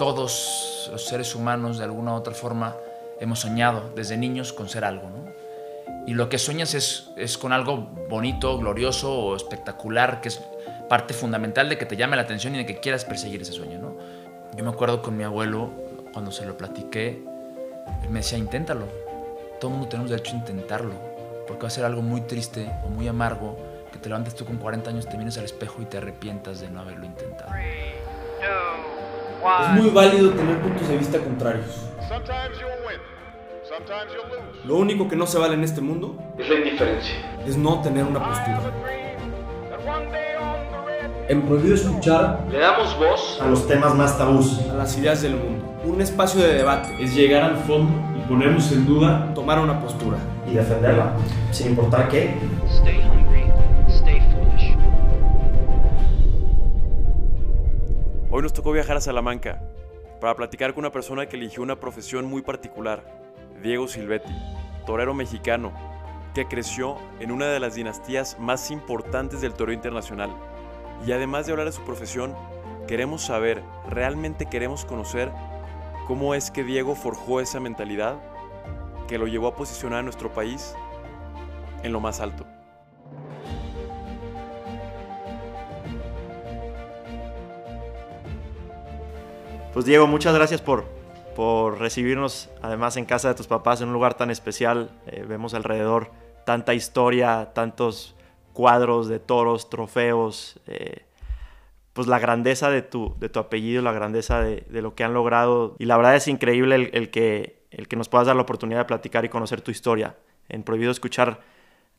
todos los seres humanos de alguna u otra forma hemos soñado desde niños con ser algo, ¿no? Y lo que sueñas es, es con algo bonito, glorioso o espectacular, que es parte fundamental de que te llame la atención y de que quieras perseguir ese sueño, ¿no? Yo me acuerdo con mi abuelo, cuando se lo platiqué, él me decía, inténtalo. Todo el mundo tenemos derecho a intentarlo, porque va a ser algo muy triste o muy amargo que te levantes tú con 40 años, te vienes al espejo y te arrepientas de no haberlo intentado. Es muy válido tener puntos de vista contrarios. Lo único que no se vale en este mundo es la indiferencia. Es no tener una postura. En Prohibido Escuchar le damos voz a los temas más tabús, a las ideas del mundo. Un espacio de debate. Es llegar al fondo y ponernos en duda, tomar una postura y defenderla, sin importar qué. Stay Hoy nos tocó viajar a Salamanca para platicar con una persona que eligió una profesión muy particular, Diego Silvetti, torero mexicano, que creció en una de las dinastías más importantes del toreo internacional. Y además de hablar de su profesión, queremos saber, realmente queremos conocer cómo es que Diego forjó esa mentalidad que lo llevó a posicionar a nuestro país en lo más alto. Pues Diego, muchas gracias por, por recibirnos además en casa de tus papás en un lugar tan especial. Eh, vemos alrededor tanta historia, tantos cuadros de toros, trofeos, eh, pues la grandeza de tu, de tu apellido, la grandeza de, de, lo que han logrado. Y la verdad es increíble el, el, que, el que nos puedas dar la oportunidad de platicar y conocer tu historia. En Prohibido Escuchar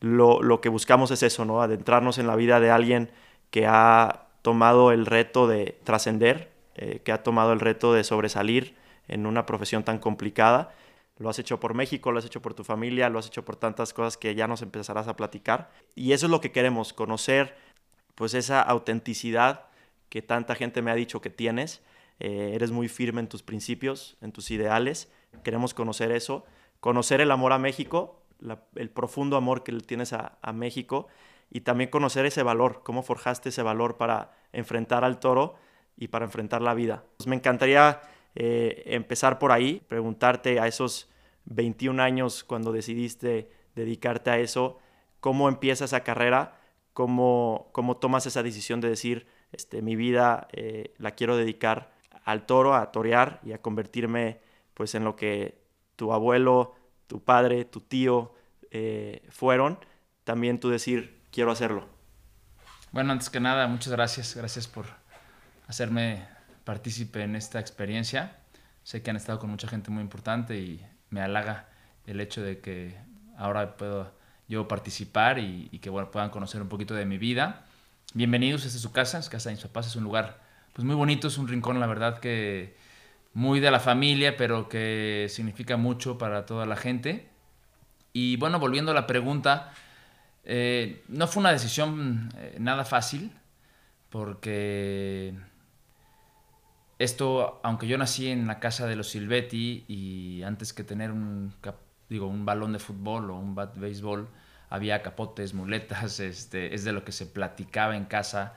lo, lo que buscamos es eso, ¿no? Adentrarnos en la vida de alguien que ha tomado el reto de trascender, eh, que ha tomado el reto de sobresalir en una profesión tan complicada. Lo has hecho por México, lo has hecho por tu familia, lo has hecho por tantas cosas que ya nos empezarás a platicar. Y eso es lo que queremos, conocer pues esa autenticidad que tanta gente me ha dicho que tienes. Eh, eres muy firme en tus principios, en tus ideales. Queremos conocer eso, conocer el amor a México, el profundo amor que tienes a México y también conocer ese valor, cómo forjaste ese valor para enfrentar al toro y para enfrentar la vida. Pues me encantaría eh, empezar por ahí, preguntarte a esos 21 años cuando decidiste dedicarte a eso, cómo empieza esa carrera, cómo, cómo tomas esa decisión de decir, este, mi vida eh, la quiero dedicar al toro, a torear y a convertirme pues en lo que tu abuelo, tu padre, tu tío eh, fueron, también tú decir, quiero hacerlo. Bueno, antes que nada, muchas gracias, gracias por hacerme partícipe en esta experiencia. Sé que han estado con mucha gente muy importante y me halaga el hecho de que ahora puedo yo participar y, y que bueno, puedan conocer un poquito de mi vida. Bienvenidos, esta es su casa, es casa de mis papás, es un lugar pues muy bonito, es un rincón, la verdad que muy de la familia, pero que significa mucho para toda la gente. Y bueno, volviendo a la pregunta, eh, no fue una decisión eh, nada fácil, porque esto, aunque yo nací en la casa de los Silvetti y antes que tener un, digo, un balón de fútbol o un bat de béisbol, había capotes, muletas, este, es de lo que se platicaba en casa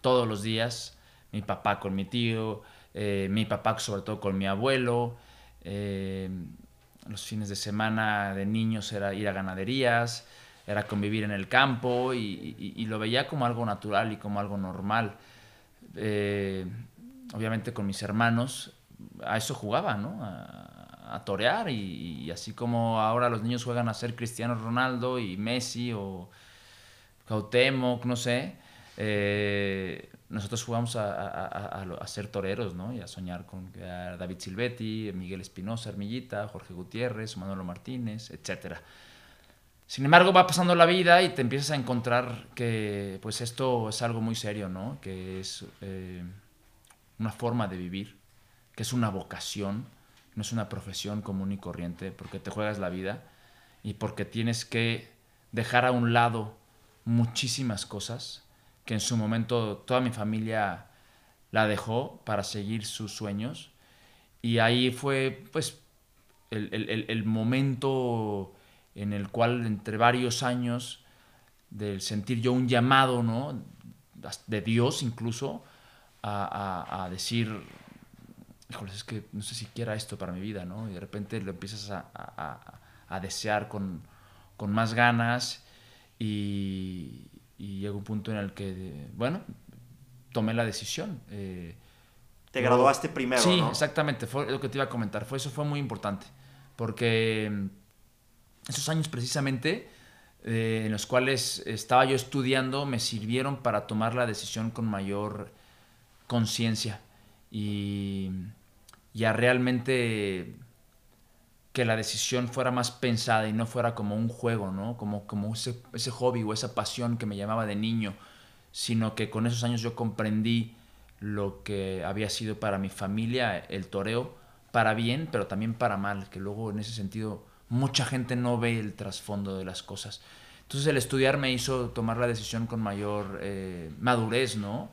todos los días, mi papá con mi tío, eh, mi papá sobre todo con mi abuelo, eh, los fines de semana de niños era ir a ganaderías, era convivir en el campo y, y, lo veía como algo natural y como algo normal. Eh, obviamente con mis hermanos, a eso jugaba, ¿no? A, torear y, así como ahora los niños juegan a ser Cristiano Ronaldo y Messi o Cuauhtémoc, no sé, eh, nosotros jugamos a, ser toreros, ¿no? Y a soñar con David Silvetti, Miguel Espinosa, Armillita, Jorge Gutiérrez, Manolo Martínez, etcétera. Sin embargo, va pasando la vida y te empiezas a encontrar que pues esto es algo muy serio, ¿no? Que es eh, una forma de vivir, que es una vocación, no es una profesión común y corriente, porque te juegas la vida y porque tienes que dejar a un lado muchísimas cosas que en su momento toda mi familia la dejó para seguir sus sueños. Y ahí fue pues el, el, el momento en el cual entre varios años del sentir yo un llamado, ¿no? De Dios incluso, a, a, a decir, híjoles, es que no sé si quiera esto para mi vida, ¿no? Y de repente lo empiezas a, a- a- desear con, con más ganas y, y llega un punto en el que, bueno, tomé la decisión. eh, Te yo- graduaste primero, Sí, ¿no? exactamente, fue lo que te iba a comentar, fue, eso fue muy importante, porque mm, esos años precisamente eh, en los cuales estaba yo estudiando me sirvieron para tomar la decisión con mayor conciencia y ya realmente que la decisión fuera más pensada y no fuera como un juego, ¿no? Como, como ese, ese hobby o esa pasión que me llamaba de niño, sino que con esos años yo comprendí lo que había sido para mi familia el toreo, para bien, pero también para mal, que luego en ese sentido mucha gente no ve el trasfondo de las cosas. Entonces el estudiar me hizo tomar la decisión con mayor eh, madurez, ¿no?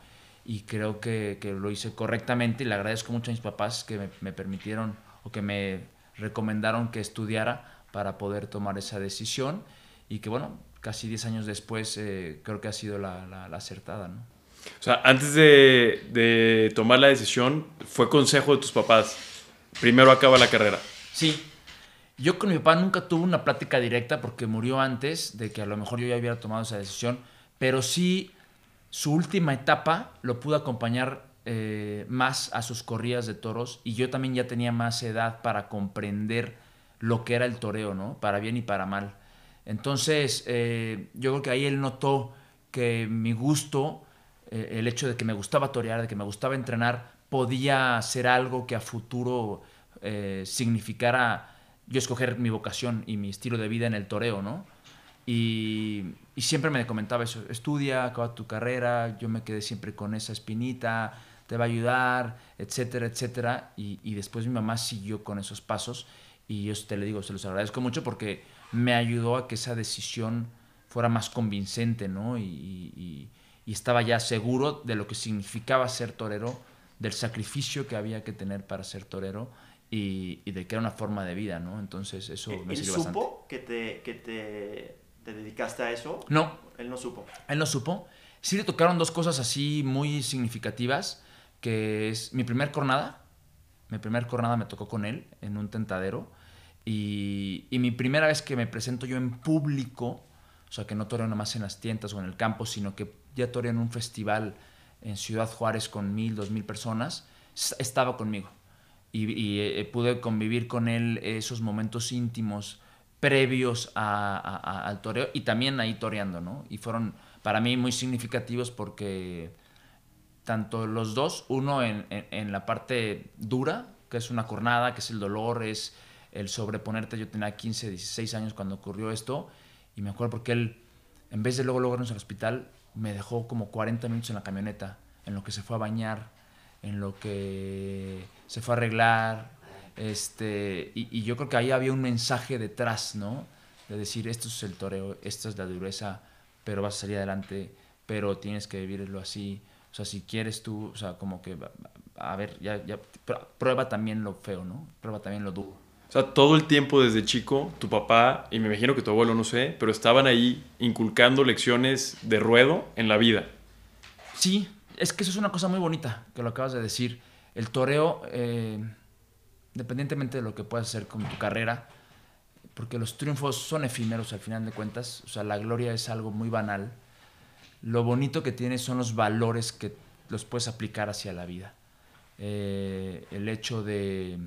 Y creo que, que lo hice correctamente y le agradezco mucho a mis papás que me, me permitieron o que me recomendaron que estudiara para poder tomar esa decisión y que bueno, casi 10 años después eh, creo que ha sido la, la- la acertada, ¿no? O sea, antes de, de tomar la decisión, fue consejo de tus papás. Primero acaba la carrera. Sí. Yo con mi papá nunca tuve una plática directa porque murió antes de que a lo mejor yo ya hubiera tomado esa decisión, pero sí su última etapa lo pude acompañar eh, más a sus corridas de toros y yo también ya tenía más edad para comprender lo que era el toreo, ¿no? Para bien y para mal. Entonces, eh, yo creo que ahí él notó que mi gusto, eh, el hecho de que me gustaba torear, de que me gustaba entrenar, podía ser algo que a futuro significara yo escoger mi vocación y mi estilo de vida en el toreo, ¿no? Y, y siempre me comentaba eso, estudia, acaba tu carrera, yo me quedé siempre con esa espinita, te va a ayudar, etcétera, etcétera. Y, y después mi mamá siguió con esos pasos y yo te le digo, se los agradezco mucho porque me ayudó a que esa decisión fuera más convincente, ¿no? Y, y- y- estaba ya seguro de lo que significaba ser torero, del sacrificio que había que tener para ser torero y, y de que era una forma de vida, ¿no? Entonces eso me ¿Él sirvió supo bastante. que, te, que te, te dedicaste a eso? No, Él no supo. Él no supo. Sí le tocaron dos cosas así muy significativas, que es mi primer cornada. Mi primer cornada me tocó con él en un tentadero. Y, y mi primera vez que me presento yo en público, o sea, que no toreo nomás en las tiendas o en el campo, sino que ya toreo en un festival en Ciudad Juárez con mil, dos mil personas, estaba conmigo. Y, y, eh, pude convivir con él esos momentos íntimos previos a- a- al toreo y también ahí toreando, ¿no? Y fueron para mí muy significativos porque tanto los dos, uno en, en- en la parte dura, que es una cornada, que es el dolor, es el sobreponerte. Yo tenía 15, 16 años cuando ocurrió esto y me acuerdo porque él, en vez de luego lograrnos al hospital, me dejó como 40 minutos en la camioneta, en lo que se fue a bañar, en lo que se fue a arreglar, este, y, y yo creo que ahí había un mensaje detrás, ¿no? De decir, esto es el toreo, esta es la dureza, pero vas a salir adelante, pero tienes que vivirlo así. O sea, si quieres tú, o sea, como que, a ver, ya, ya, pr- prueba también lo feo, ¿no? Prueba también lo duro. O sea, todo el tiempo desde chico, tu papá, y me imagino que tu abuelo, no sé, pero estaban ahí inculcando lecciones de ruedo en la vida. Sí, es que eso es una cosa muy bonita, que lo acabas de decir. El toreo, eh, independientemente de lo que puedas hacer con tu carrera, porque los triunfos son efímeros al final de cuentas, o sea, la gloria es algo muy banal. Lo bonito que tiene son los valores que los puedes aplicar hacia la vida. Eh, el hecho de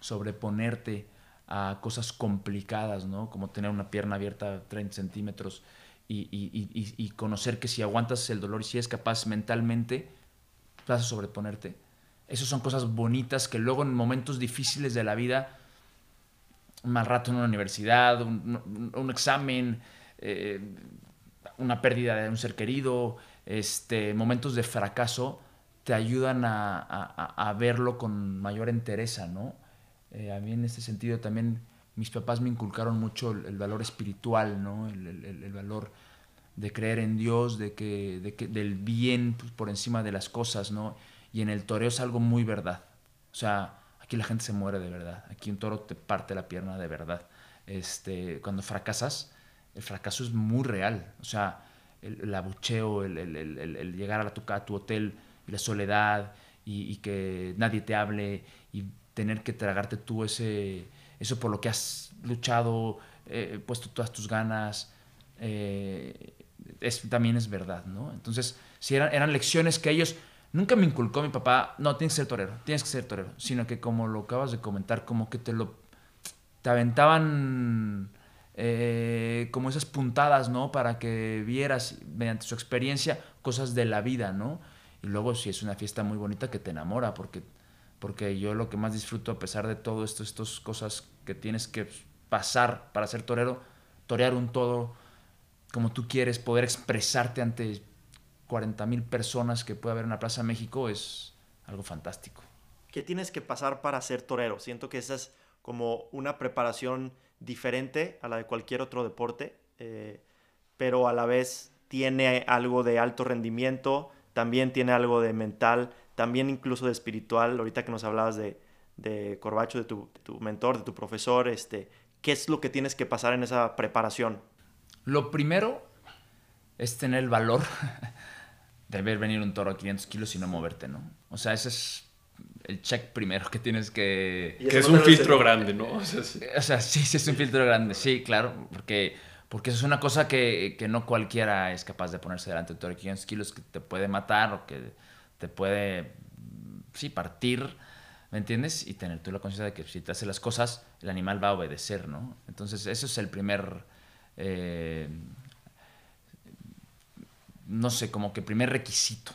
sobreponerte a cosas complicadas, ¿no? Como tener una pierna abierta 30 centímetros y, y- conocer que si aguantas el dolor y si eres capaz mentalmente, vas a sobreponerte. Esas son cosas bonitas que luego en momentos difíciles de la vida, un mal rato en una universidad, un, examen, eh, una pérdida de un ser querido, este, momentos de fracaso, te ayudan a, verlo con mayor entereza, ¿no? Eh, a mí en este sentido también mis papás me inculcaron mucho el, valor espiritual, ¿no? El, valor de creer en Dios, de que, de que del bien por encima de las cosas, ¿no? Y en el toreo es algo muy verdad. O sea, aquí la gente se muere de verdad. Aquí un toro te parte la pierna de verdad. Este, cuando fracasas, el fracaso es muy real. O sea, el, el abucheo, el, el- el- llegar a, tu, a tu hotel y la soledad y, y que nadie te hable y tener que tragarte tú ese, eso por lo que has luchado, eh, puesto todas tus ganas, eh, es, también es verdad, ¿no? Entonces, si eran, eran lecciones que ellos, nunca me inculcó mi papá, no, tienes que ser torero, tienes que ser torero, sino que como lo acabas de comentar, como que te lo, te aventaban eh, como esas puntadas, ¿no? Para que vieras mediante su experiencia cosas de la vida, ¿no? Y luego si es una fiesta muy bonita que te enamora, porque, porque yo lo que más disfruto a pesar de todo esto, estas cosas que tienes que pasar para ser torero, torear un todo como tú quieres, poder expresarte ante 40 mil personas que puede haber en la Plaza México es algo fantástico. ¿Qué tienes que pasar para ser torero? Siento que esa es como una preparación diferente a la de cualquier otro deporte, eh, pero a la vez tiene algo de alto rendimiento, también tiene algo de mental, también incluso de espiritual. Ahorita que nos hablabas de, de Corbacho, de tu, de tu mentor, de tu profesor, este, ¿qué es lo que tienes que pasar en esa preparación? Lo primero es tener el valor de ver venir un toro a 500 kilos y no moverte, ¿no? O sea, ese es el check primero que tienes que... Que es un filtro grande, ¿no? O sea, sí. O sea, sí, sí es un filtro grande, sí, claro, porque, porque eso es una cosa que, que no cualquiera es capaz de ponerse delante de un toro de 500 kilos que te puede matar o que te puede, sí, partir, ¿me entiendes? Y tener tú la conciencia de que si te hace las cosas, el animal va a obedecer, ¿no? Entonces, eso es el primer, eh, no sé, como que primer requisito.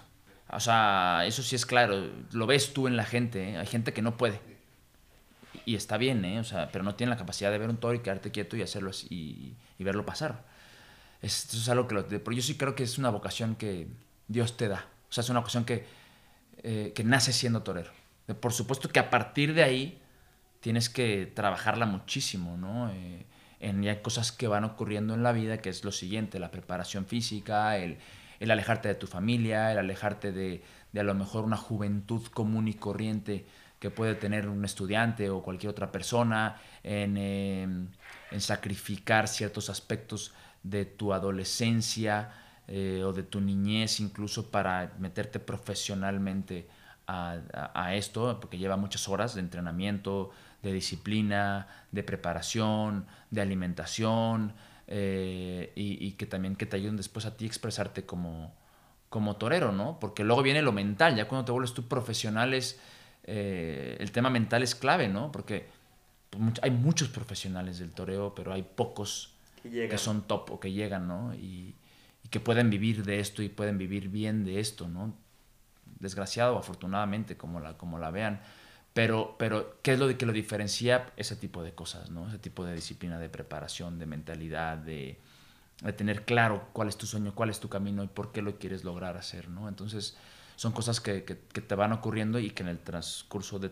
O sea, eso sí es claro, lo ves tú en la gente, ¿eh? hay gente que no puede. Y está bien, ¿eh? O sea, pero no tiene la capacidad de ver un toro y quedarte quieto y hacerlo así y, y verlo pasar. Esto es algo que... Lo, pero yo sí creo que es una vocación que Dios te da. O sea, es una vocación que, eh, que nace siendo torero. Por supuesto que a partir de ahí tienes que trabajarla muchísimo, ¿no? Eh, en ya cosas que van ocurriendo en la vida, que es lo siguiente, la preparación física, el, el alejarte de tu familia, el alejarte de, de a lo mejor una juventud común y corriente que puede tener un estudiante o cualquier otra persona, en, eh, en sacrificar ciertos aspectos de tu adolescencia eh, o de tu niñez incluso para meterte profesionalmente a- a esto, porque lleva muchas horas de entrenamiento, de disciplina, de preparación, de alimentación, eh, y, y que también que te ayuden después a ti a expresarte como, como torero, ¿no? Porque luego viene lo mental, ya cuando te vuelves tú profesional es, eh, el tema mental es clave, ¿no? Porque pues, hay muchos profesionales del toreo, pero hay pocos Que son top o que llegan, ¿no? Y, y que pueden vivir de esto y pueden vivir bien de esto, ¿no? Desgraciado afortunadamente, como la, como la vean. Pero, pero, ¿qué es lo de que lo diferencia? Ese tipo de cosas, ¿no? Ese tipo de disciplina, de preparación, de mentalidad, de, de tener claro cuál es tu sueño, cuál es tu camino y por qué lo quieres lograr hacer, ¿no? Entonces, son cosas que, que- que te van ocurriendo y que en el transcurso de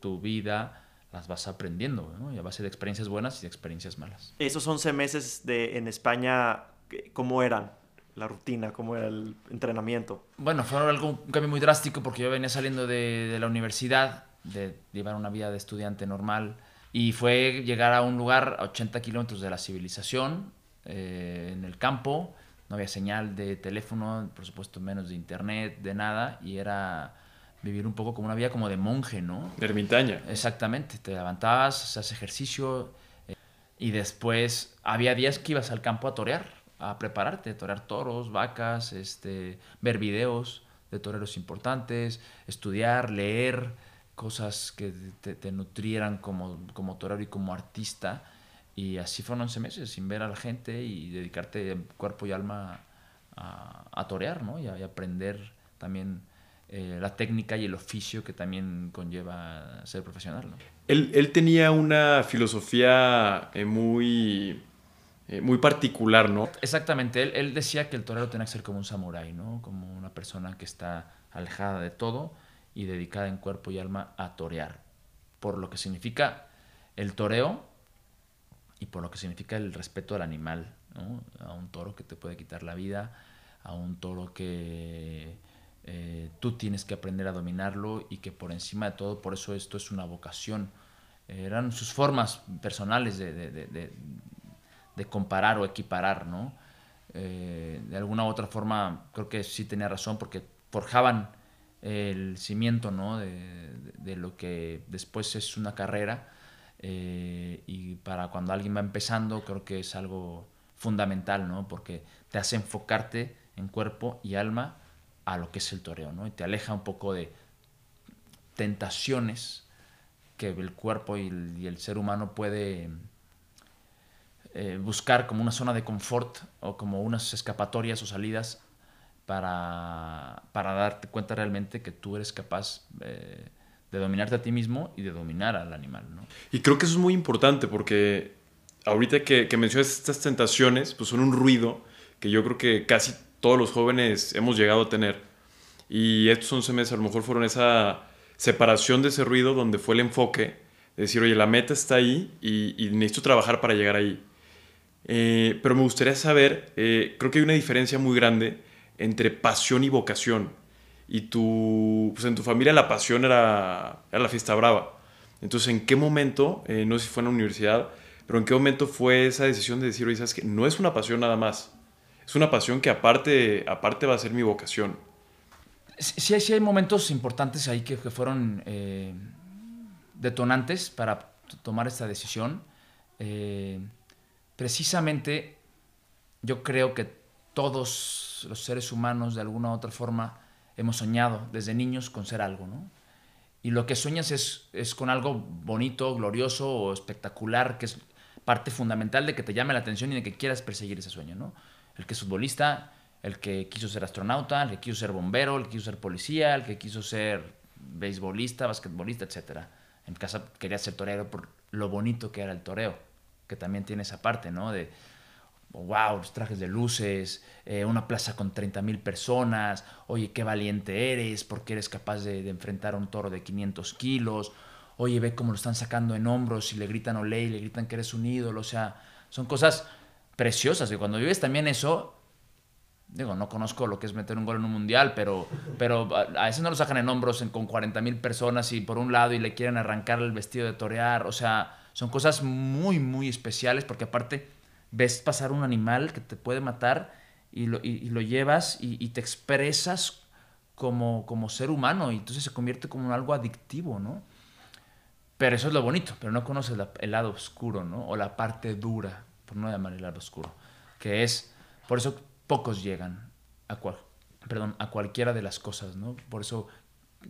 tu vida las vas aprendiendo, ¿no? Y a base de experiencias buenas y de experiencias malas. Esos 11 meses de, en España, ¿qué- ¿cómo eran? La rutina, ¿cómo era el entrenamiento? Bueno, fue algo, un cambio muy drástico porque yo venía saliendo de, de la universidad, de llevar una vida de estudiante normal, y fue llegar a un lugar a 80 kilómetros de la civilización, eh, en el campo, no había señal de teléfono, por supuesto menos de internet, de nada, y era vivir un poco como una vida como de monje, ¿no? De ermitaña. Exactamente, te levantabas, hacías ejercicio eh, y después había días que ibas al campo a torear, a prepararte, a torear toros, vacas, este, ver videos de toreros importantes, estudiar, leer cosas que te, te nutrieran como, como torero y como artista. Y así fueron 11 meses sin ver a la gente y dedicarte cuerpo y alma a, a torear, ¿no? Y a, y aprender también eh, la técnica y el oficio que también conlleva ser profesional, ¿no? Él, él tenía una filosofía eh, muy, eh, muy particular, ¿no? Exactamente, él, él decía que el torero tenía que ser como un samurái, ¿no? Como una persona que está alejada de todo y dedicada en cuerpo y alma a torear. Por lo que significa el toreo y por lo que significa el respeto al animal. A un toro que te puede quitar la vida, a un toro que eh, tú tienes que aprender a dominarlo y que por encima de todo, por eso esto es una vocación. Eran sus formas personales de comparar o equiparar, ¿no? Eh, de alguna u otra forma, creo que sí tenía razón porque forjaban el cimiento, ¿no? De, de- lo que después es una carrera. eh, y para cuando alguien va empezando, creo que es algo fundamental, ¿no? Porque te hace enfocarte en cuerpo y alma a lo que es el toreo, ¿no? Y te aleja un poco de tentaciones que el cuerpo y el, y el ser humano puede eh, buscar como una zona de confort o como unas escapatorias o salidas para, para darte cuenta realmente que tú eres capaz eh, de dominarte a ti mismo y de dominar al animal, ¿no? Y creo que eso es muy importante porque ahorita que, que mencionas estas tentaciones, pues son un ruido que yo creo que casi todos los jóvenes hemos llegado a tener. Y estos 11 meses a lo mejor fueron esa separación de ese ruido donde fue el enfoque de decir, oye, la meta está ahí y, y necesito trabajar para llegar ahí. Eh, pero me gustaría saber, eh, creo que hay una diferencia muy grande entre pasión y vocación. Y tu, pues en tu familia la pasión era, era la fiesta brava. Entonces, ¿en qué momento, eh, no sé si fue en la universidad, pero en qué momento fue esa decisión de decir, oye, sabes que no es una pasión nada más, es una pasión que aparte, aparte va a ser mi vocación? Sí, sí hay, momentos importantes ahí que, que fueron eh, detonantes para tomar esta decisión. Eh, precisamente yo creo que todos los seres humanos de alguna u otra forma hemos soñado desde niños con ser algo, ¿no? Y lo que sueñas es, es con algo bonito, glorioso o espectacular, que es parte fundamental de que te llame la atención y de que quieras perseguir ese sueño, ¿no? El que es futbolista, el que quiso ser astronauta, el que quiso ser bombero, el que quiso ser policía, el que quiso ser beisbolista, basquetbolista, etc. En casa quería ser torero por lo bonito que era el toreo, que también tiene esa parte, ¿no? De, wow, los trajes de luces, eh, una plaza con 30 mil personas, oye, qué valiente eres, porque eres capaz de, enfrentar a un toro de 500 kilos, oye, ve cómo lo están sacando en hombros y le gritan olé y le gritan que eres un ídolo, o sea, son cosas preciosas, y cuando vives también eso, digo, no conozco lo que es meter un gol en un mundial, pero, pero a veces no lo sacan en hombros con 40 mil personas y por un lado y le quieren arrancar el vestido de torear. O sea, son cosas muy, muy especiales porque aparte ves pasar un animal que te puede matar y lo, y- lo llevas y, te expresas como, como ser humano y entonces se convierte como en algo adictivo, ¿no? Pero eso es lo bonito, pero no conoces el lado oscuro, ¿no? O la parte dura, por no llamar el lado oscuro, que es, por eso pocos llegan a, cual, perdón, a cualquiera de las cosas, ¿no? Por eso,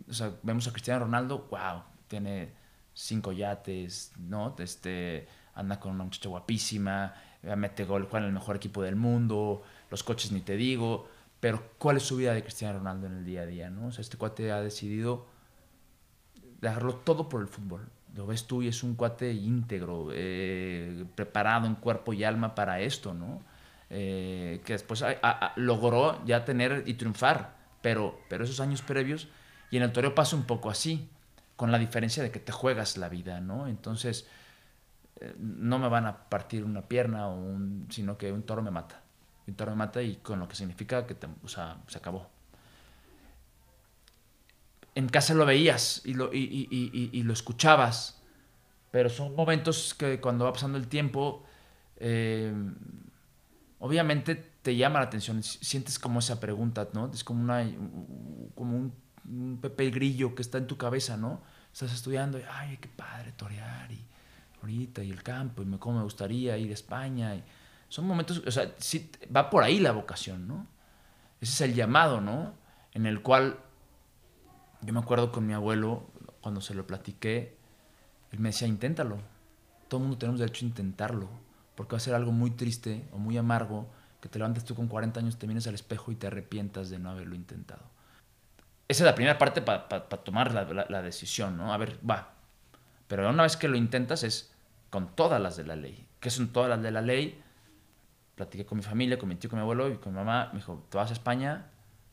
o sea, vemos a Cristiano Ronaldo, wow, tiene cinco yates, ¿no? Este, anda con una muchacha guapísima, mete gol, juega en el mejor equipo del mundo, los coches ni te digo, pero ¿cuál es su vida de Cristiano Ronaldo en el día a día, ¿no? Este cuate ha decidido dejarlo todo por el fútbol. Lo ves tú y es un cuate íntegro, eh, preparado en cuerpo y alma para esto, ¿no? Eh, que después logró ya tener y triunfar, pero, pero esos años previos, y en el toreo pasa un poco así, con la diferencia de que te juegas la vida, ¿no? Entonces, no me van a partir una pierna, o un, sino que un toro me mata. Un toro me mata y con lo que significa que o sea, se acabó en casa lo veías y lo, y, y- y- lo escuchabas, pero son momentos que cuando va pasando el tiempo, eh, obviamente te llama la atención, si- sientes como esa pregunta, ¿no? Es como, una, como un, un Pepe Grillo que está en tu cabeza, ¿no? Estás estudiando ay, qué padre torear ahorita y el campo y me, cómo me gustaría ir a España. Y son momentos, o sea, va por ahí la vocación, ¿no? Ese es el llamado, ¿no? En el cual yo me acuerdo con mi abuelo, cuando se lo platiqué, él me decía, inténtalo. Todo el mundo tenemos derecho a intentarlo, porque va a ser algo muy triste o muy amargo que te levantes tú con 40 años, te vienes al espejo y te arrepientas de no haberlo intentado. Esa es la primera parte para tomar la, la- la decisión, ¿no? A ver, va. Pero una vez que lo intentas es con todas las de la ley. ¿Qué son todas las de la ley? Platiqué con mi familia, con mi tío, con mi abuelo y con mi mamá. Me dijo, te vas a España,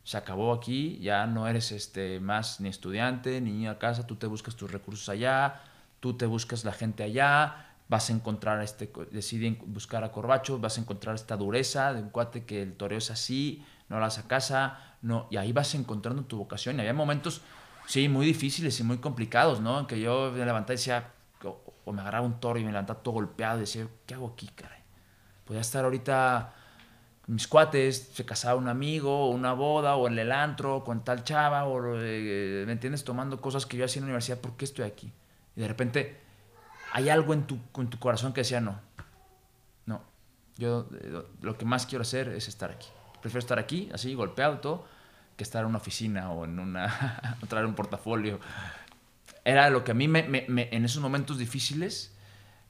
se acabó aquí, ya no eres este, más ni estudiante ni a casa, tú te buscas tus recursos allá, tú te buscas la gente allá, vas a encontrar, este, co- decidí buscar a Corbacho, vas a encontrar esta dureza de un cuate que el toreo es así, no vas a casa, no, y ahí vas encontrando tu vocación. Y había momentos, sí, muy difíciles y muy complicados, ¿no? En que yo me levantaba y decía, o, o me agarraba un toro y me levantaba todo golpeado y decía, ¿qué hago aquí, caray? Podía estar ahorita mis cuates, se casaba un amigo, o una boda, o en el antro, con tal chava, o, eh, ¿me entiendes? Tomando cosas que yo hacía en la universidad, ¿por qué estoy aquí? Y de repente hay algo en tu, en tu corazón que decía, no, no, yo eh, lo que más quiero hacer es estar aquí. Prefiero estar aquí, así, golpeado todo, que estar en una oficina o en una, traer un portafolio. Era lo que a mí me, me- me- en esos momentos difíciles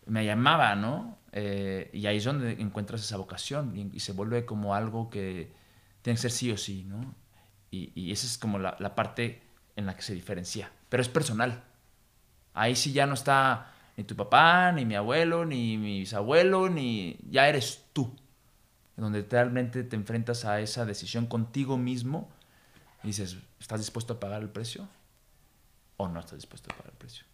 me llamaba, ¿no? Eh, y ahí es donde encuentras esa vocación y, y se vuelve como algo que tiene que ser sí o sí, ¿no? Y, y esa es como la, la parte en la que se diferencia. Pero es personal. Ahí sí ya no está ni tu papá, ni mi abuelo, ni mi bisabuelo, ni... Ya eres tú. Donde realmente te enfrentas a esa decisión contigo mismo y dices, ¿estás dispuesto a pagar el precio? ¿O no estás dispuesto a pagar el precio?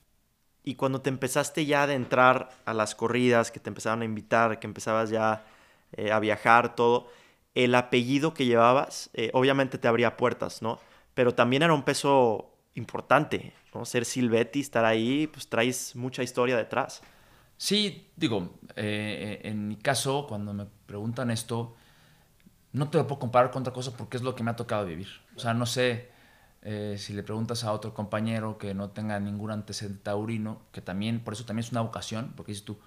Y cuando te empezaste ya a adentrar a las corridas, que te empezaban a invitar, que empezabas ya eh, a viajar, todo, el apellido que llevabas, eh, obviamente te abría puertas, ¿no? Pero también era un peso importante, ¿no? Ser Silvetti, estar ahí, pues traes mucha historia detrás. Sí, digo, eh, en mi caso, cuando me preguntan esto, no te lo puedo comparar con otra cosa porque es lo que me ha tocado vivir. O sea, no sé eh, si le preguntas a otro compañero que no tenga ningún antecedente taurino, que también, por eso también es una vocación, porque dices tú,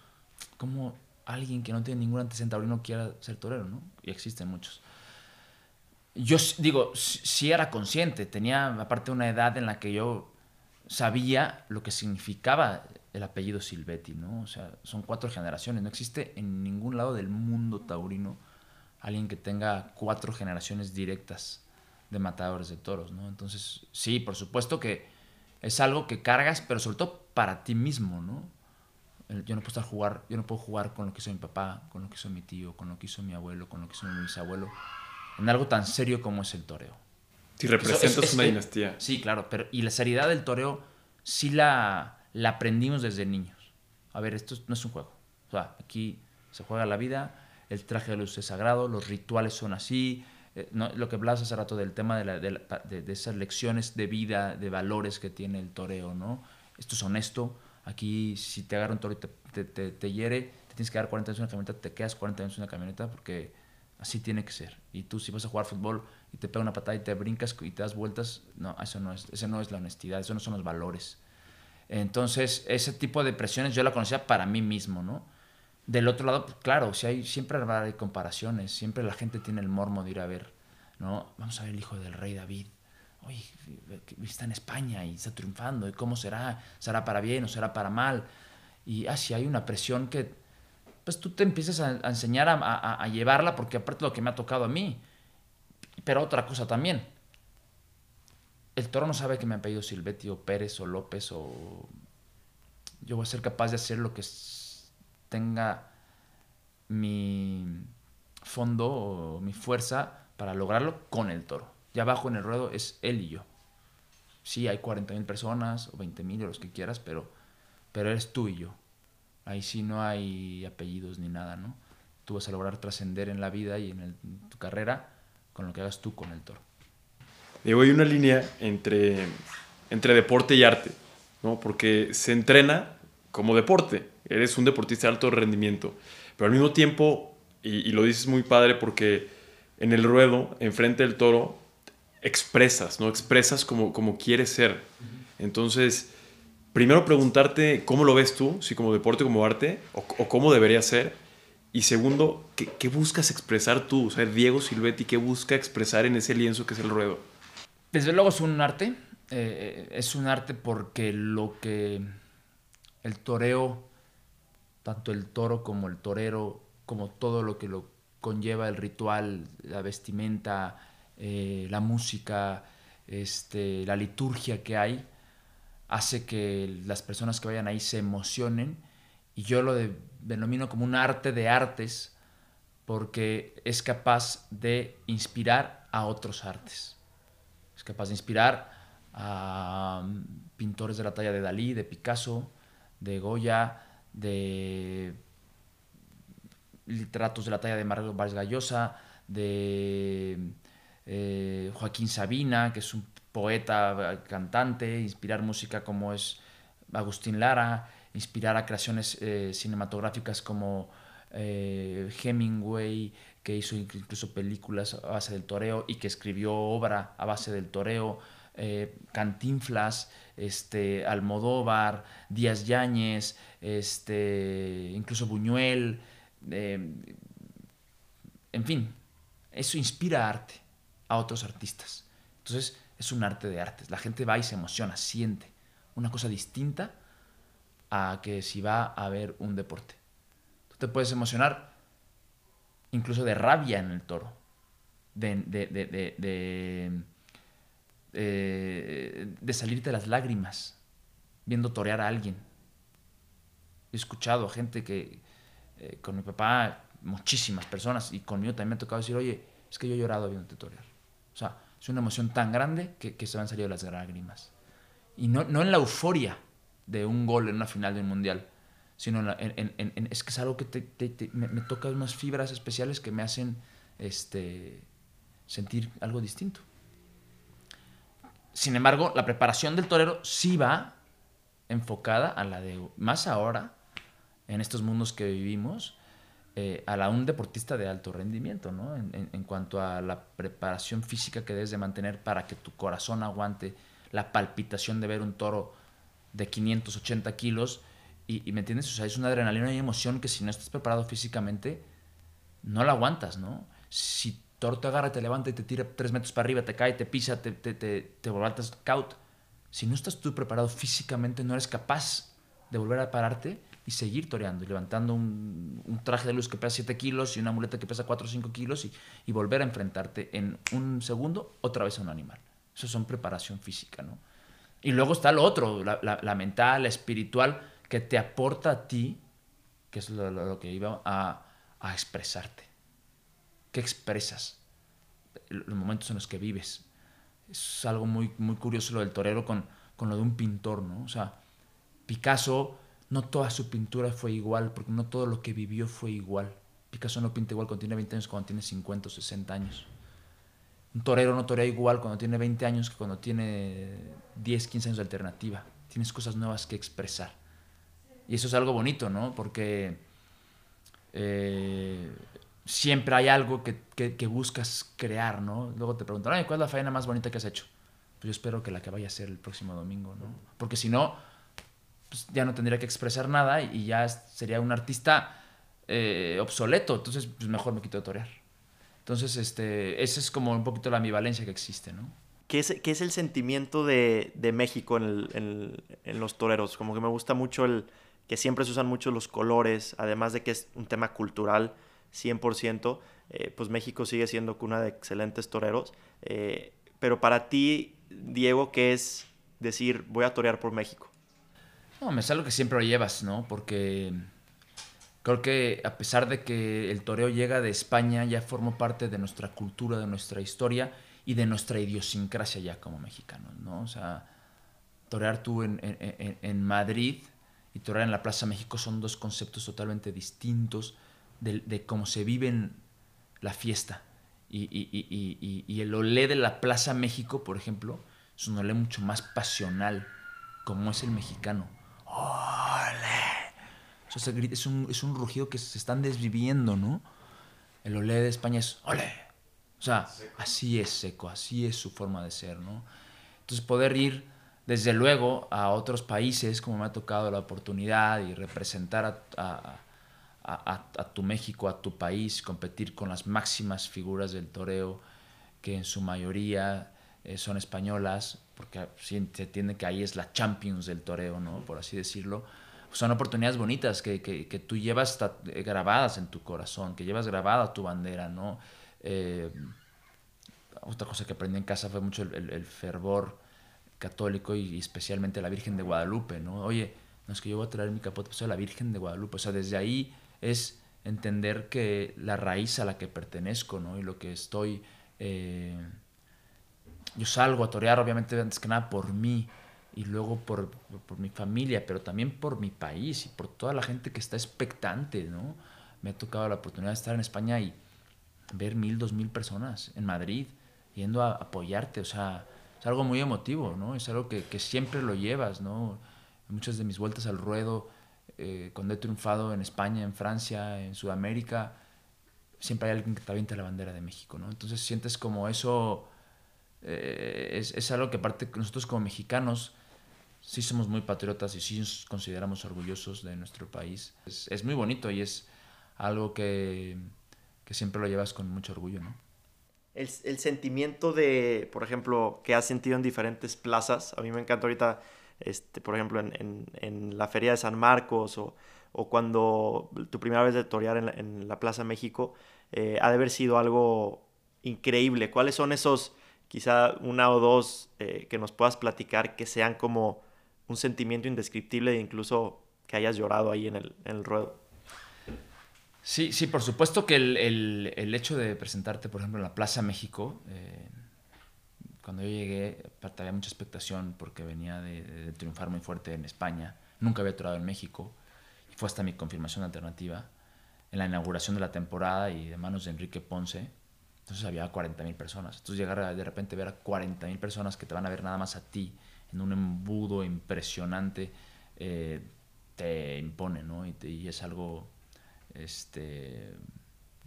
¿cómo alguien que no tiene ningún antecedente taurino quiera ser torero, no? Y existen muchos. Yo digo, sí era consciente, tenía aparte una edad en la que yo sabía lo que significaba el apellido Silvetti, ¿no? O sea, son cuatro generaciones, no existe en ningún lado del mundo taurino alguien que tenga cuatro generaciones directas de matadores de toros, ¿no? Entonces, sí, por supuesto que es algo que cargas, pero sobre todo para ti mismo, ¿no? Yo no puedo estar jugar, yo no puedo jugar con lo que hizo mi papá, con lo que hizo mi tío, con lo que hizo mi abuelo, con lo que hizo mi bisabuelo, en algo tan serio como es el toreo. Si representas es- una es- dinastía. Sí, claro, pero y la seriedad del toreo sí la, la aprendimos desde niños. A ver, esto no es un juego. O sea, aquí se juega la vida, el traje de luz es sagrado, los rituales son así. Eh, no, lo que hablabas hace rato del tema de- de esas lecciones de vida, de valores que tiene el toreo, ¿no? Esto es honesto. Aquí, si te agarra un toro y te, te, te- te hiere, te tienes que dar 40 años en una camioneta, te quedas 40 años en una camioneta porque así tiene que ser. Y tú, si vas a jugar fútbol y te pega una patada y te brincas y te das vueltas, no, eso no es, ese no es la honestidad, eso no son los valores. Entonces, ese tipo de presiones yo la conocía para mí mismo, ¿no? Del otro lado, pues, claro, si hay, siempre haber comparaciones, siempre la gente tiene el mormo de ir a ver, ¿no? Vamos a ver el hijo del rey David. Oye, está en España y está triunfando, ¿y cómo será? ¿Será para bien o será para mal? Y así hay una presión que, pues tú te empiezas a, a enseñar a, llevarla, porque aparte lo que me ha tocado a mí. Pero otra cosa también, el toro no sabe que me han pedido Silvetti o Pérez o López o... Yo voy a ser capaz de hacer lo que tenga mi fondo o mi fuerza para lograrlo con el toro. Ya abajo en el ruedo es él y yo. Sí, hay 40 mil personas o 20 mil o los que quieras, pero, pero eres tú y yo. Ahí sí no hay apellidos ni nada, ¿no? Tú vas a lograr trascender en la vida y en tu carrera con lo que hagas tú con el toro. Digo, hay una línea entre, entre deporte y arte, ¿no? Porque se entrena como deporte. Eres un deportista de alto rendimiento. Pero al mismo tiempo, y, y lo dices muy padre porque en el ruedo, enfrente del toro, expresas, ¿no? Expresas como, como quieres ser. Entonces, primero preguntarte cómo lo ves tú, si como deporte, como arte, o, o cómo debería ser. Y segundo, ¿qué, qué buscas expresar tú? O sea, Diego Silvetti, ¿qué busca expresar en ese lienzo que es el ruedo? Desde luego es un arte. eh, es un arte porque lo que el toreo, tanto el toro como el torero, como todo lo que lo conlleva el ritual, la vestimenta, eh, la música, este, la liturgia que hay, hace que las personas que vayan ahí se emocionen. Y yo lo de- denomino como un arte de artes porque es capaz de inspirar a otros artes es capaz de inspirar a mm, pintores de la talla de Dalí, de Picasso, de Goya, de literatos de la talla de Mario Vargas Llosa, de eh, Joaquín Sabina, que es un poeta, cantante, inspirar música como es Agustín Lara, inspirar a creaciones eh, cinematográficas como eh, Hemingway, que hizo incluso películas a base del toreo y que escribió obra a base del toreo, eh, Cantinflas, este, Almodóvar, Díaz Yáñez, este, incluso Buñuel, eh, en fin, eso inspira arte a otros artistas. Entonces es un arte de artes. La gente va y se emociona, siente una cosa distinta a que si va a ver un deporte. Tú te puedes emocionar incluso de rabia en el toro, de, de, de, de, de, de salirte las lágrimas viendo torear a alguien. He escuchado a gente que, eh, con mi papá, muchísimas personas, y conmigo también me ha tocado decir, oye, es que yo he llorado viéndote torear. O sea, es una emoción tan grande que, se me han salido las lágrimas. Y no, no en la euforia de un gol en una final de un mundial, sino en, la- en- es que es algo que te- me, me toca unas fibras especiales que me hacen este, sentir algo distinto. Sin embargo, la preparación del torero sí va enfocada a la de, más ahora, en estos mundos que vivimos, eh, a la un deportista de alto rendimiento, ¿no? En, cuanto a la preparación física que debes de mantener para que tu corazón aguante la palpitación de ver un toro de 580 kilos y, y, ¿me entiendes? O sea, es una adrenalina y emoción que si no estás preparado físicamente, no la aguantas, ¿no? Si toro te agarra, te levanta y te tira tres metros para arriba, te cae, te pisa, te, te, te, te caut. Si no estás tú preparado físicamente, no eres capaz de volver a pararte y seguir toreando y levantando un, traje de luz que pesa 7 kilos y una muleta que pesa 4 o 5 kilos y, y volver a enfrentarte en un segundo otra vez a un animal. Eso son preparación física, ¿no? Y luego está lo otro, la, mental, la espiritual, que te aporta a ti, que es lo que iba a, a expresarte. ¿Qué expresas? Los momentos en los que vives. Es algo muy, muy curioso lo del torero con, con lo de un pintor, ¿no? O sea, Picasso, no toda su pintura fue igual, porque no todo lo que vivió fue igual. Picasso no pinta igual cuando tiene 20 años cuando tiene 50 o 60 años. Un torero no torea igual cuando tiene 20 años que cuando tiene 10, 15 años de alternativa. Tienes cosas nuevas que expresar. Y eso es algo bonito, ¿no? Porque eh, siempre hay algo que, que- que buscas crear, ¿no? Luego te preguntan, "Ay, ¿cuál es la faena más bonita que has hecho? Pues yo espero que la que vaya a ser el próximo domingo, ¿no? Porque si no, pues ya no tendría que expresar nada y ya sería un artista eh, obsoleto. Entonces, pues mejor me quito de torear. Entonces, este, esa es como un poquito la ambivalencia que existe, ¿no? ¿Qué es, qué es el sentimiento de, de México en, el- en- en los toreros? Como que me gusta mucho el que siempre se usan mucho los colores, además de que es un tema cultural 100%, eh, pues México sigue siendo cuna de excelentes toreros. Eh, pero para ti, Diego, ¿qué es decir voy a torear por México? No, es algo que siempre lo llevas, ¿no? Porque creo que a pesar de que el toreo llega de España, ya formó parte de nuestra cultura, de nuestra historia y de nuestra idiosincrasia ya como mexicanos, ¿no? O sea, torear tú en- en- en Madrid y torear en la Plaza México son dos conceptos totalmente distintos de, de cómo se vive en la fiesta. Y, y- y- y- el olé de la Plaza México, por ejemplo, es un olé mucho más pasional, como es el mexicano. O sea, ese grito- es, un, es un rugido que se están desviviendo, ¿no? El olé de España es ole. O sea, así es seco, así es su forma de ser, ¿no? Entonces poder ir, desde luego, a otros países, como me ha tocado la oportunidad, y representar a, a- a- a- tu México, a tu país, competir con las máximas figuras del toreo, que en su mayoría eh, son españolas, porque se entiende que ahí es la Champions del toreo, ¿no? Por así decirlo. Son oportunidades bonitas que, que- que tú llevas eh, grabadas en tu corazón, que llevas grabada tu bandera, ¿no? Eh, otra cosa que aprendí en casa fue mucho el, el- el fervor católico y, especialmente la Virgen de Guadalupe, ¿no? Oye, no es que yo voy a traer mi capote, pues soy la Virgen de Guadalupe. O sea, desde ahí es entender que la raíz a la que pertenezco, ¿no? Y lo que estoy... eh, yo salgo a torear, obviamente, antes que nada por mí y luego por, por mi familia, pero también por mi país y por toda la gente que está expectante, ¿no? Me ha tocado la oportunidad de estar en España y ver mil, dos mil personas en Madrid yendo a apoyarte, o sea, es algo muy emotivo, ¿no? Es algo que, que siempre lo llevas, ¿no? Muchas de mis vueltas al ruedo, eh, cuando he triunfado en España, en Francia, en Sudamérica, siempre hay alguien que te avienta la bandera de México, ¿no? Entonces sientes como eso, eh, es, es algo que aparte nosotros como mexicanos sí somos muy patriotas y sí nos consideramos orgullosos de nuestro país. Es, es muy bonito y es algo que, que siempre lo llevas con mucho orgullo, ¿no? El, el sentimiento de, por ejemplo, que has sentido en diferentes plazas. A mí me encanta ahorita, este, por ejemplo, en, en- la Feria de San Marcos o, o cuando tu primera vez de torear en la, en la Plaza México, eh, ha de haber sido algo increíble. ¿Cuáles son esos, quizá una o dos, eh, que nos puedas platicar que sean como un sentimiento indescriptible e incluso que hayas llorado ahí en el, el ruedo? Sí, sí, por supuesto que el, el- el hecho de presentarte, por ejemplo, en la Plaza México, eh, cuando yo llegué, había mucha expectación porque venía de, triunfar muy fuerte en España, nunca había torado en México, y fue hasta mi confirmación alternativa, en la inauguración de la temporada y de manos de Enrique Ponce, entonces había 40 mil personas. Entonces llegar a, de repente a ver a 40 mil personas que te van a ver nada más a ti, en un embudo impresionante, eh, te impone, ¿no? Y, y es algo este,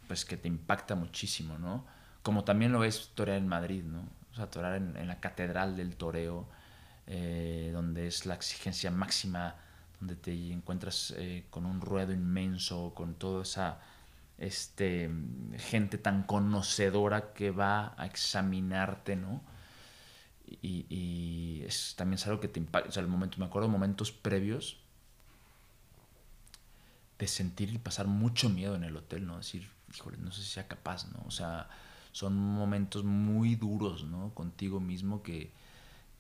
pues que te impacta muchísimo, ¿no? Como también lo es torear en Madrid, ¿no? O sea, en, la catedral del toreo, eh, donde es la exigencia máxima, donde te encuentras eh, con un ruedo inmenso, con toda esa este, gente tan conocedora que va a examinarte, ¿no? Y, y es, también es algo que te impacta. O sea, el momento, me acuerdo momentos previos de sentir y pasar mucho miedo en el hotel, ¿no? Decir, híjole, no sé si sea capaz, ¿no? O sea, son momentos muy duros, ¿no? Contigo mismo que,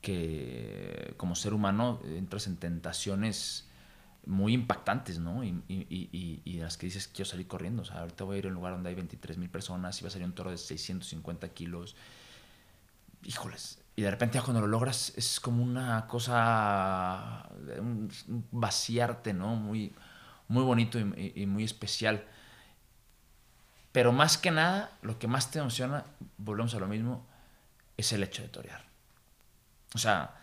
que como ser humano entras en tentaciones muy impactantes, ¿no? Y, y, y, y las que dices, quiero salir corriendo. O sea, ahorita voy a ir a un lugar donde hay 23 mil personas y va a salir un toro de 650 kilos. Híjoles. Y de repente cuando lo logras es como una cosa, vaciarte, ¿no? Muy, muy bonito y muy especial. Pero más que nada, lo que más te emociona, volvemos a lo mismo, es el hecho de torear. O sea,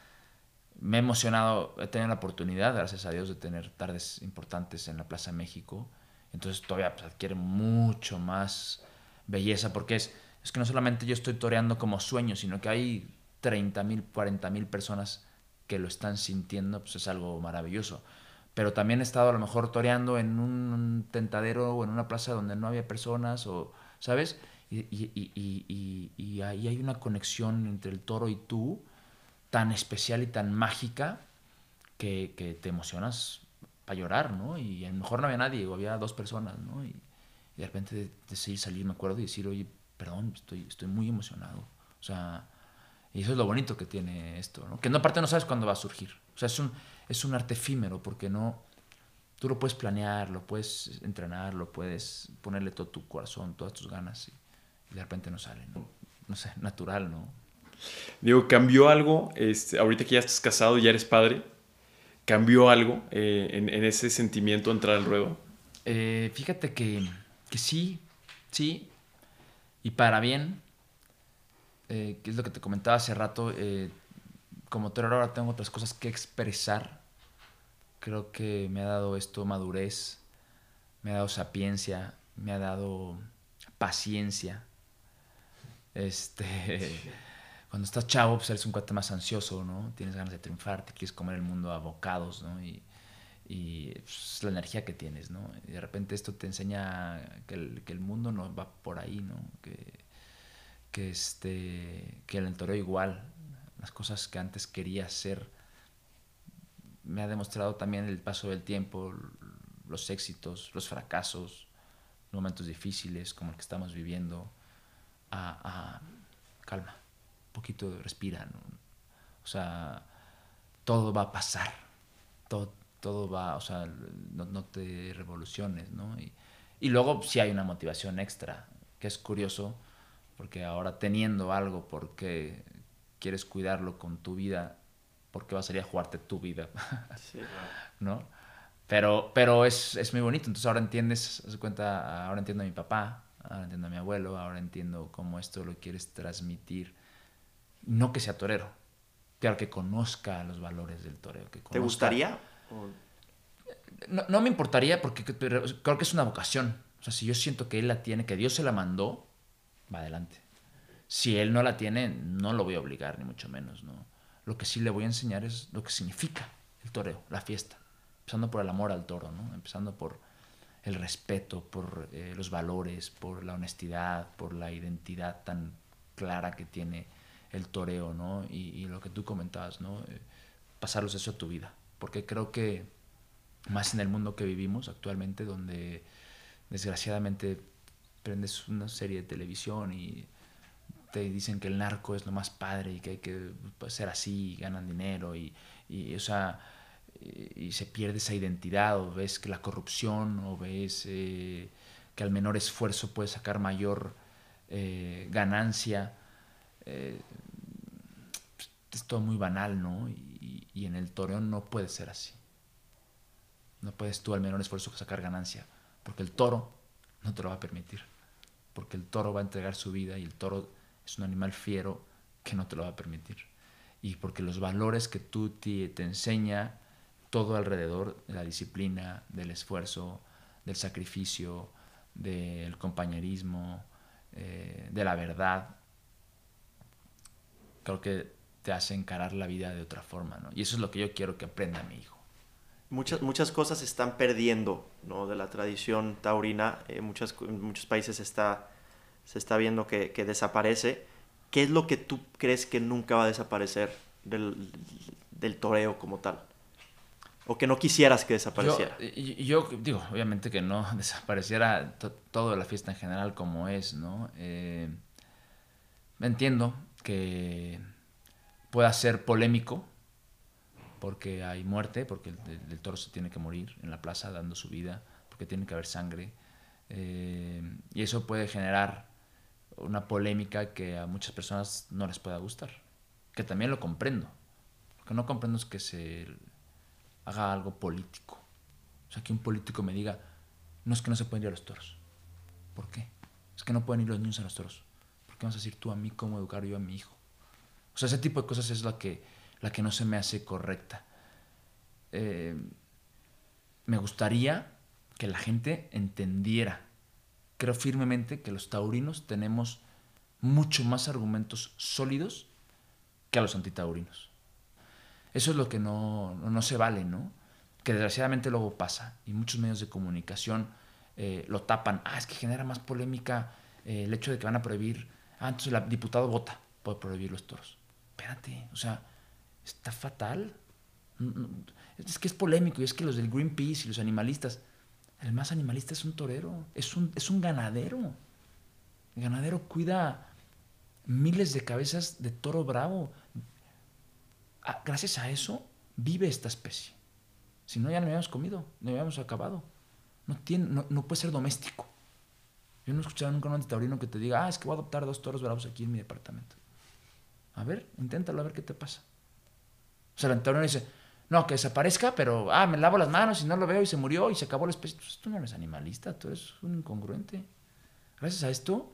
me he emocionado, he tenido la oportunidad, gracias a Dios, de tener tardes importantes en la Plaza México. Entonces todavía pues, adquiere mucho más belleza, porque es, es que no solamente yo estoy toreando como sueño, sino que hay 30 mil, 40 mil personas que lo están sintiendo, pues es algo maravilloso. Pero también he estado a lo mejor toreando en un tentadero o en una plaza donde no había personas, o, ¿sabes? Y, y, y, y, ahí hay una conexión entre el toro y tú tan especial y tan mágica que, que te emocionas para llorar, ¿no? Y a lo mejor no había nadie, o había dos personas, ¿no? Y, de repente de, de seguir salir, me acuerdo, y decir, oye, perdón, estoy, estoy muy emocionado. O sea, y eso es lo bonito que tiene esto, ¿no? Que no, aparte no sabes cuándo va a surgir. O sea, es un, es un arte efímero porque no... Tú lo puedes planear, lo puedes entrenar, lo puedes ponerle todo tu corazón, todas tus ganas y, y de repente no sale, ¿no? No sé, natural, ¿no? Digo, ¿cambió algo? Este, ahorita que ya estás casado y ya eres padre, ¿cambió algo eh, en, en, ese sentimiento entrar al ruedo? Eh, fíjate que, que, sí, sí, y para bien, eh, que es lo que te comentaba hace rato, eh, como torero ahora tengo otras cosas que expresar. Creo que me ha dado esto madurez, me ha dado sapiencia, me ha dado paciencia. Este, cuando estás chavo, pues eres un cuate más ansioso, ¿no? Tienes ganas de triunfar, te quieres comer el mundo a bocados, ¿no? Y, y pues, la energía que tienes, ¿no? Y de repente esto te enseña que el, que el mundo no va por ahí, ¿no? Que, que, este, que el toreo igual, las cosas que antes quería hacer, me ha demostrado también el paso del tiempo, los éxitos, los fracasos, momentos difíciles como el que estamos viviendo, a, a calma, un poquito respira, ¿no? O sea, todo va a pasar, todo, todo va, o sea, no, no te revoluciones, ¿no? Y, y luego sí hay una motivación extra, que es curioso, porque ahora teniendo algo porque quieres cuidarlo con tu vida, porque vas a ir a jugarte tu vida, sí, ¿no? Pero, pero es, es, muy bonito, entonces ahora entiendes, se cuenta, ahora entiendo a mi papá, ahora entiendo a mi abuelo, ahora entiendo cómo esto lo quieres transmitir, no que sea torero, claro que conozca los valores del toreo. Que conozca, ¿Te gustaría? No, no, me importaría porque creo que es una vocación. O sea, si yo siento que él la tiene, que Dios se la mandó, va adelante. Si él no la tiene, no lo voy a obligar, ni mucho menos, ¿no? Lo que sí le voy a enseñar es lo que significa el toreo, la fiesta. Empezando por el amor al toro, ¿no? Empezando por el respeto, por eh, los valores, por la honestidad, por la identidad tan clara que tiene el toreo, ¿no? Y, lo que tú comentabas, ¿no? Eh, pasarlos eso a tu vida. Porque creo que más en el mundo que vivimos actualmente, donde desgraciadamente prendes una serie de televisión y te dicen que el narco es lo más padre y que hay que pues, ser así, y ganan dinero y, y, o sea, y, y se pierde esa identidad o ves que la corrupción o ves eh, que al menor esfuerzo puedes sacar mayor eh, ganancia. eh, es todo muy banal, ¿no? Y, y en el toreo no puede ser así. No puedes tú al menor esfuerzo sacar ganancia, porque el toro no te lo va a permitir, porque el toro va a entregar su vida y el toro es un animal fiero que no te lo va a permitir. Y porque los valores que tú te, te enseña todo alrededor de la disciplina, del esfuerzo, del sacrificio, del compañerismo, eh, de la verdad, creo que te hace encarar la vida de otra forma, ¿no? Y eso es lo que yo quiero que aprenda mi hijo. Muchas, muchas cosas se están perdiendo ¿no? de la tradición taurina. Eh, muchas, en muchos países está, se está viendo que, que, desaparece. ¿Qué es lo que tú crees que nunca va a desaparecer del, del toreo como tal? O que no quisieras que desapareciera. Yo, yo digo, obviamente que no desapareciera toda la fiesta en general como es, ¿no? Eh, entiendo que pueda ser polémico, porque hay muerte, porque el, toro se tiene que morir en la plaza dando su vida, porque tiene que haber sangre. Eh, y eso puede generar una polémica que a muchas personas no les pueda gustar, que también lo comprendo. Lo que no comprendo es que se haga algo político. O sea, que un político me diga, no es que no se pueden ir a los toros. ¿Por qué? Es que no pueden ir los niños a los toros. ¿Por qué vas a decir tú a mí cómo educar yo a mi hijo? O sea, ese tipo de cosas es la que la que no se me hace correcta. Eh, me gustaría que la gente entendiera. Creo firmemente que los taurinos tenemos mucho más argumentos sólidos que a los antitaurinos. Eso es lo que no, no, se vale, ¿no? Que desgraciadamente luego pasa y muchos medios de comunicación eh, lo tapan. Ah, es que genera más polémica eh, el hecho de que van a prohibir. Ah, entonces el diputado vota por prohibir los toros. Espérate, o sea, está fatal. Es que es polémico y es que los del Greenpeace y los animalistas, el más animalista es un torero, es un, es un ganadero. El ganadero cuida miles de cabezas de toro bravo. Gracias a eso vive esta especie. Si no, ya no habíamos comido, no habíamos acabado. No, tiene, puede ser doméstico. Yo no he escuchado nunca a un taurino que te diga, ah, es que voy a adoptar dos toros bravos aquí en mi departamento. A ver, inténtalo a ver qué te pasa. O sea, el taurino dice, no, que desaparezca, pero, ah, me lavo las manos y no lo veo y se murió y se acabó la especie. Pues, tú no eres animalista, tú eres un incongruente. Gracias a esto,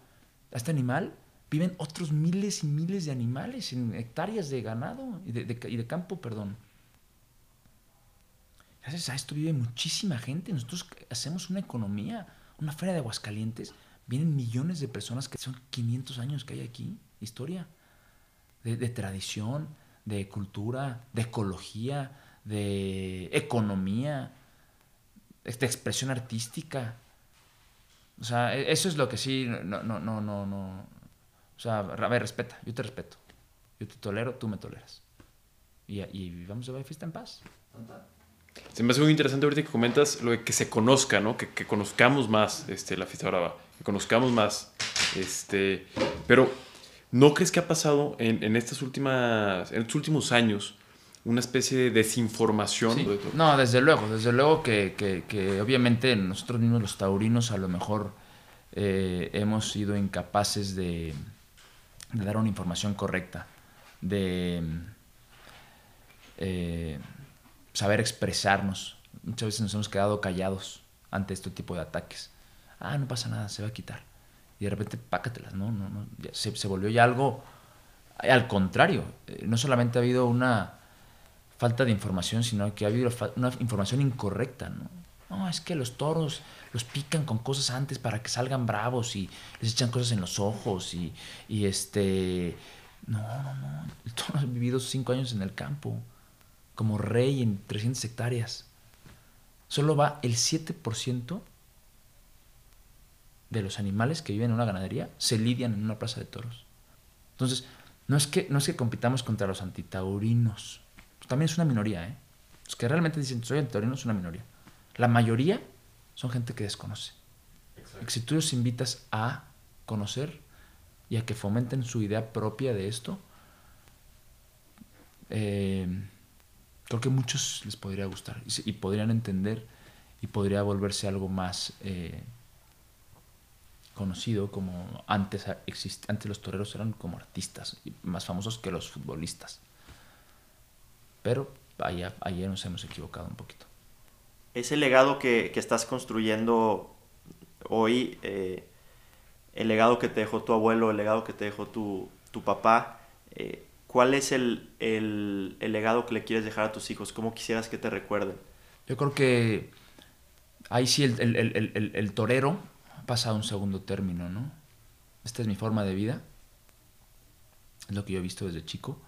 a este animal, viven otros miles y miles de animales en hectáreas de ganado y de, campo, perdón. Gracias a esto vive muchísima gente. Nosotros hacemos una economía, una feria de Aguascalientes. Vienen millones de personas que son 500 años que hay aquí, historia, de tradición, de cultura, de ecología, de economía, de expresión artística. O sea, eso es lo que sí, no, no, no, no, no. O sea, a ver, respeta, yo te respeto. Yo te tolero, tú me toleras. Y, y vamos a ver fiesta en paz. Se me hace muy interesante ahorita que comentas lo de que se conozca, ¿no? Que, que conozcamos más este, la fiesta brava, que conozcamos más. Este, pero, ¿no crees que ha pasado en, en estas últimas, en estos últimos años una especie de desinformación? No, desde luego, desde luego que, que, que, obviamente nosotros mismos los taurinos a lo mejor eh, hemos sido incapaces de, de, dar una información correcta, de... Eh, saber expresarnos. Muchas veces nos hemos quedado callados ante este tipo de ataques. Ah, no pasa nada, se va a quitar. Y de repente, pácatelas, ¿no? no, no se, se, volvió ya algo al contrario. Eh, no solamente ha habido una falta de información, sino que ha habido una información incorrecta, ¿no? No, es que los toros los pican con cosas antes para que salgan bravos y les echan cosas en los ojos y, y este... No, no, no. El toro ha vivido cinco años en el campo como rey en 300 hectáreas. Solo va el 7% de los animales que viven en una ganadería se lidian en una plaza de toros. Entonces, no es que, no es que compitamos contra los antitaurinos. También es una minoría, ¿eh? Los que realmente dicen soy antitaurino es una minoría. La mayoría son gente que desconoce. Si tú los invitas a conocer y a que fomenten su idea propia de esto, eh, creo que a muchos les podría gustar y, podrían entender y podría volverse algo más eh, conocido como antes antes los toreros eran como artistas y más famosos que los futbolistas pero allá, ayer nos hemos equivocado un poquito Ese legado que, que estás construyendo hoy, eh, el legado que te dejó tu abuelo, el legado que te dejó tu, tu papá, eh, ¿cuál es el, el- el legado que le quieres dejar a tus hijos? ¿Cómo quisieras que te recuerden? Yo creo que ahí sí el, el- torero pasa a un segundo término, ¿no? Esta es mi forma de vida. Es lo que yo he visto desde chico.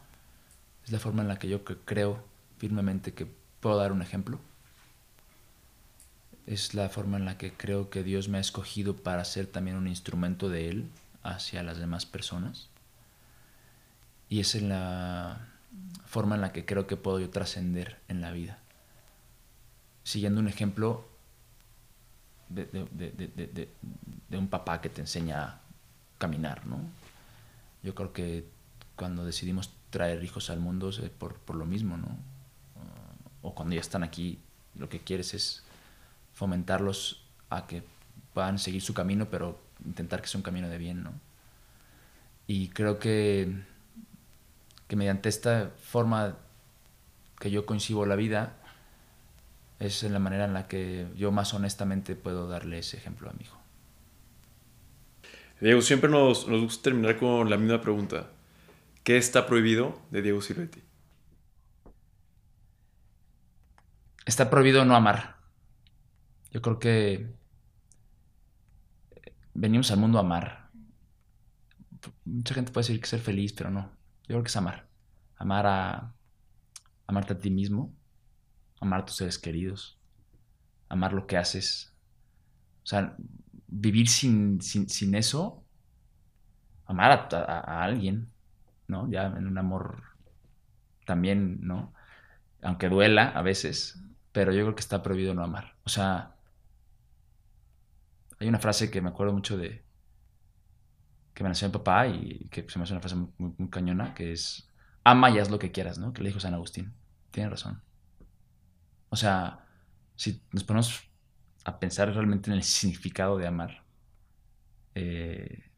Es la forma en la que yo cre- creo firmemente que puedo dar un ejemplo. Es la forma en la que creo que Dios me ha escogido para ser también un instrumento de Él hacia las demás personas. Y es la forma en la que creo que puedo yo trascender en la vida siguiendo un ejemplo de un papá que te enseña a caminar, ¿no? Yo creo que cuando decidimos traer hijos al mundo es por, por lo mismo, ¿no? O cuando ya están aquí, lo que quieres es fomentarlos a que puedan seguir su camino, pero intentar que sea un camino de bien, ¿no? Y creo que, que mediante esta forma que yo concibo la vida, es la manera en la que yo más honestamente puedo darle ese ejemplo a mi hijo. Diego, siempre nos, nos gusta terminar con la misma pregunta. ¿Qué está prohibido de Diego Silvetti? Está prohibido no amar. Yo creo que venimos al mundo a amar. Mucha gente puede decir que ser feliz, pero no. Yo creo que es amar. Amar a amarte a ti mismo, amar a tus seres queridos, amar lo que haces. O sea, vivir sin, sin, sin eso, amar a alguien, ¿no? Ya en un amor también, ¿no? Aunque duela a veces, pero yo creo que está prohibido no amar. O sea, hay una frase que me acuerdo mucho de que me nació mi papá y que se me hace una frase muy, cañona, que es ama y haz lo que quieras, ¿no? Que le dijo San Agustín. Tiene razón. O sea, si nos ponemos a pensar realmente en el significado de amar, eh,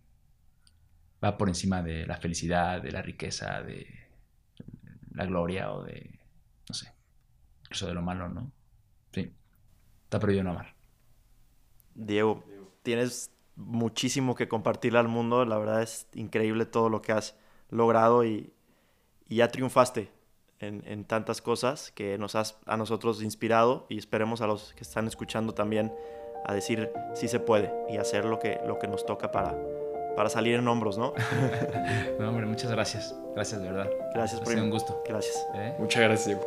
va por encima de la felicidad, de la riqueza, de la gloria o de, no sé, incluso de lo malo, ¿no? Sí, está prohibido no amar. Diego, tienes muchísimo que compartirle al mundo. La verdad es increíble todo lo que has logrado y, ya triunfaste en, tantas cosas que nos has a nosotros inspirado y esperemos a los que están escuchando también a decir sí se puede y hacer lo que, lo que nos toca para, para salir en hombros, ¿no? No, hombre, muchas gracias. Gracias, de verdad. Gracias, Ha primo. sido un gusto. Gracias. ¿eh? Muchas gracias, Diego.